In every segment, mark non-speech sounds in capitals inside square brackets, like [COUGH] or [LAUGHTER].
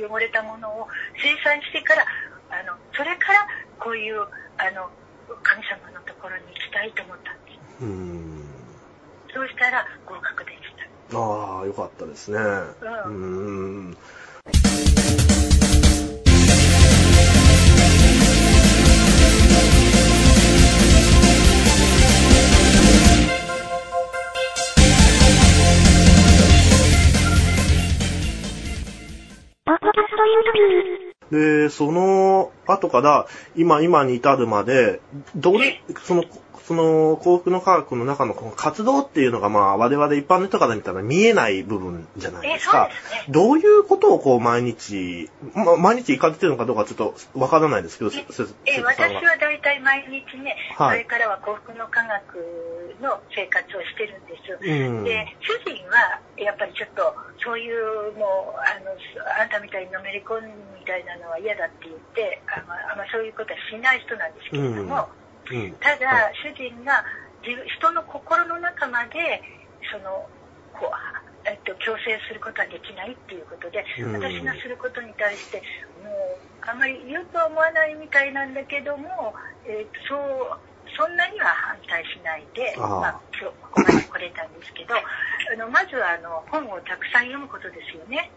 汚れたものを清算してから、あの、それからこういう、あの、神様のところに行きたいと思ったんです。うん。そうしたら合格でした。ああ、よかったですね。ううん。で、その後から、今、今に至るまで、どれ、その、その幸福の科学の中のこの活動っていうのが、まあ、我々一般の人から見たら見えない部分じゃないえ、ですか。そうですね。どういうことをこう毎日、ま、毎日行かれてるのかどうかちょっとわからないですけど、え、せ私は大体毎日ね、はいそれからは幸福の科学の生活をしてるんです。うん。で、主人は、やっぱりちょっと、そういう、もう、あの、あんたみたいにのめり込むみたいなのは嫌だって言って、あまあ、あんまそういうことはしない人なんですけれども、うん。ただ、はい主人が自分人の心の中まで、その、こう、えっと、強制することはできないっていうことで、うん私がすることに対して、もう、あんまり良くは思わないみたいなんだけども、えっと、そう、そんなには反対しないで、まあ、今日ここまで来れたんですけど、あの、まずは、あの、本をたくさん読むことですよね。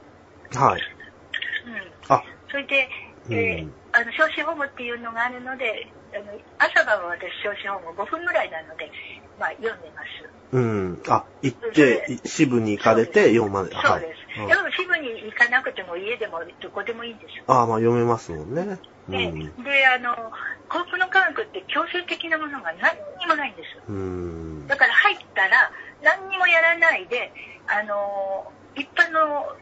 はい。うん。あ、それで、えーうんあの、少子保護っていうのがあるので、あの朝晩は私少子保護5分ぐらいなので、まあ、読んでます。うん。あ、行って、い支部に行かれて読まれそうはいです。うんでも支部に行かなくても家でもどこでもいいんですよ。ああ、まあ読めますもんね。うで、ん。であの、幸福の科学って強制的なものが何にもないんです。うん。だから入ったら何にもやらないで、あの、一般の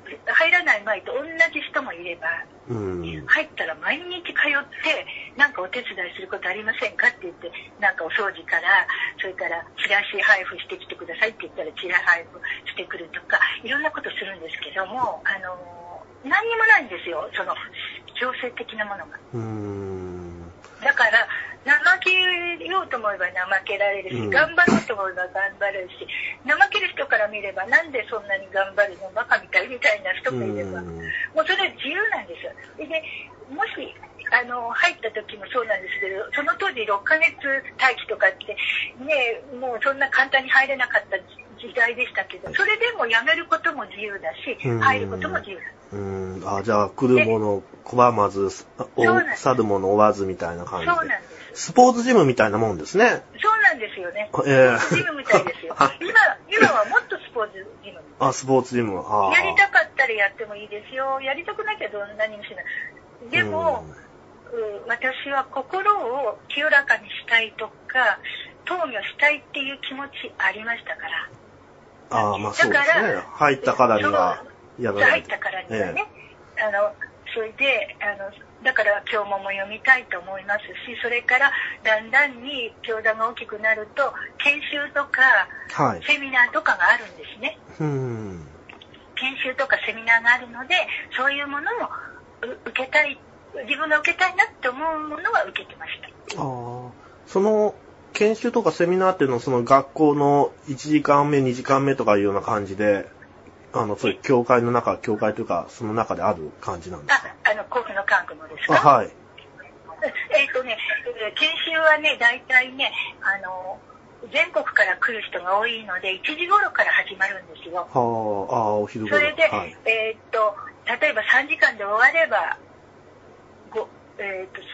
ない前と同じ人もいれば、うん。入ったら毎日通って、なんかお手伝いすることありませんかって言って、なんかお掃除から、それからチラシ配布してきてくださいって言ったらチラ配布してくるとか、いろんなことするんですけども、あの、何にもないんですよ、その強制的なものが。うん。だから、怠けようと思えば怠けられるし、うん頑張ろうと思えば頑張れるし、見れば、なんでそんなに頑張るの？バカみたいみたいな人もいれば、うんもうそれは自由なんですよ。で、もし、あの、入った時もそうなんですけど、その当時6ヶ月待機とかって、ね、もうそんな簡単に入れなかった時代でしたけど、それでも辞めることも自由だしうん、入ることも自由だ。うん。あ、じゃあ、来るもの拒まず、去るもの追わずみたいな感じで。そうなんです。スポーツジムみたいなもんですね。そうなんですよね。ええジムみたいですよあ。[LAUGHS] 今、今はもっとスポーツジム。あ、スポーツジム。やりたかったらやってもいいですよ。やりたくなきゃどんなにもしない。でも、うん私は心を清らかにしたいとか、投与したいっていう気持ちありましたから。ああ、まあそうですね。入ったからには、やらない入ったからにはね。あの、それで、あの、だから今日もも読みたいと思いますし、それからだんだんに教団が大きくなると、研修とか、はい。セミナーとかがあるんですね。うん。研修とかセミナーがあるので、そういうものもう受けたい、自分が受けたいなって思うものは受けてました。ああ。その、研修とかセミナーっていうのは、その学校の1時間目、2時間目とかいうような感じで、あの、そういう教会の中、教会というか、その中である感じなんですか？ですあ、かはい。えっ、とね、えー研修はね、大体ね、あの、全国から来る人が多いので、1時頃から始まるんですよ。はあ、ああ、お昼頃。それで、はい。えっ、と、例えば3時間で終われば、ごえっ、と、す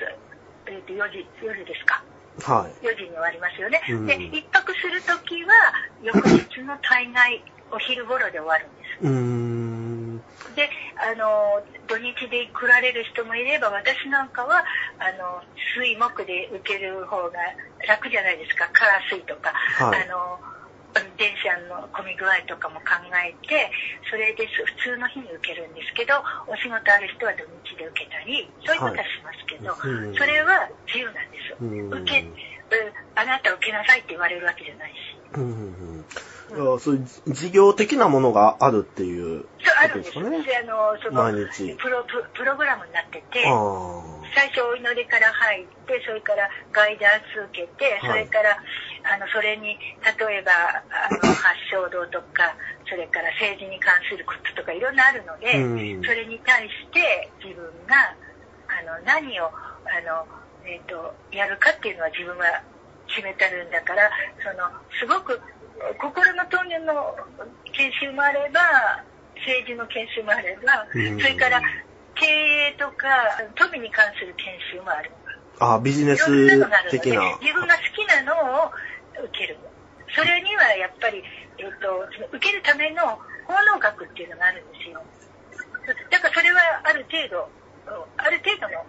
えーと、4時、夜ですか。はい。4時に終わりますよね。うんで、一泊するときは、翌日の大概、お昼頃で終わるんです。うーん。で、あの、土日で来られる人もいれば、私なんかは、あの、水木で受ける方が楽じゃないですか。火水とか、はいあの、電車の混み具合とかも考えて、それで普通の日に受けるんですけど、お仕事ある人は土日で受けたり、そういうことはしますけど、うんそれは自由なんです。うん受け、うんあなた受けなさいって言われるわけじゃないし。そういう事業的なものがあるっていうそう、あるんです。ことですかね。であの、その、毎日。プロププログラムになってて。最初お祈りから入って、それからガイダンス受けて、それから、あの、それに、例えば、あの、[LAUGHS] 発祥道とか、それから政治に関することとかいろんなあるので、うんそれに対して自分が、あの、何を、あの、えっ、と、やるかっていうのは自分が決めてるんだから、その、すごく、心の陶芸の研修もあれば、政治の研修もあれば、それから、経営とか、富に関する研修もある。あビジネス、的な。自分が好きなのを受ける。それにはやっぱり、えっ、と、受けるための奉納学っていうのがあるんですよ。だからそれはある程度、ある程度の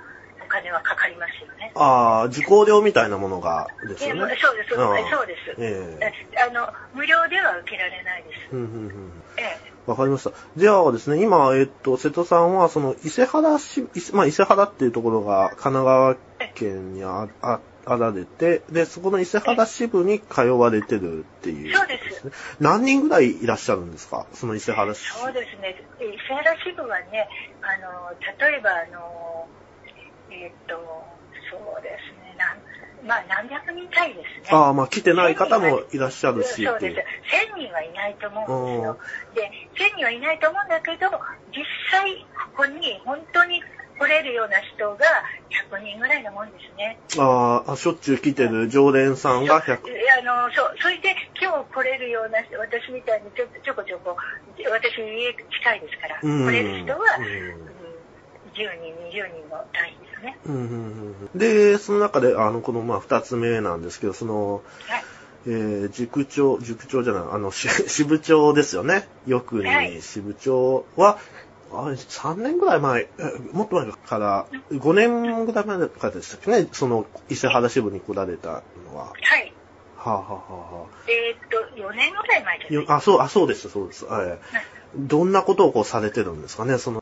金はかかりますよね。ああ、受講料みたいなものがですよね。えそうです、そうです。そうです。えええあの、無料では受けられないです。うんうんうんええわかりました。じゃあですね、今、えっと、瀬戸さんは、その、伊勢原市、伊勢まあ、伊勢原っていうところが神奈川県にあああられて、で、そこの伊勢原支部に通われてるっていう、そうですね。何人ぐらいいらっしゃるんですか？その伊勢原市。そうですね。伊勢原支部はね、あの、例えば、あの、えっ、と、そうですね、まあ、何百人単位ですね。ああ、まあ、来てない方もいらっしゃるし、そうです。1000人はいないと思うんですよ。で、1000人はいないと思うんだけど、実際、ここに本当に来れるような人が100人ぐらいのもんですね。ああ、しょっちゅう来てる常連さんが100。あのそうそれで今日来れるような人私みたいにちょちょこちょこ私家近いですから、うん来れる人は、うんうん10人20人の単位ですね。うんうんうんうん。で、その中で、あの、この、まあ、二つ目なんですけど、その、はい。えー、塾長、塾長じゃない、あの、し [LAUGHS] 支部長ですよね。よくはい。に支部長は、あれ、3年ぐらい前、えもっと前から、5年ぐらい前からでしたっけね、その、伊勢原支部に来られたのは。はい。はあ、はあはあはえーっと4年ぐらい前じゃあなあ、そう、あ、そうです、そうです。はい。どんなことをこうされてるんですかね、その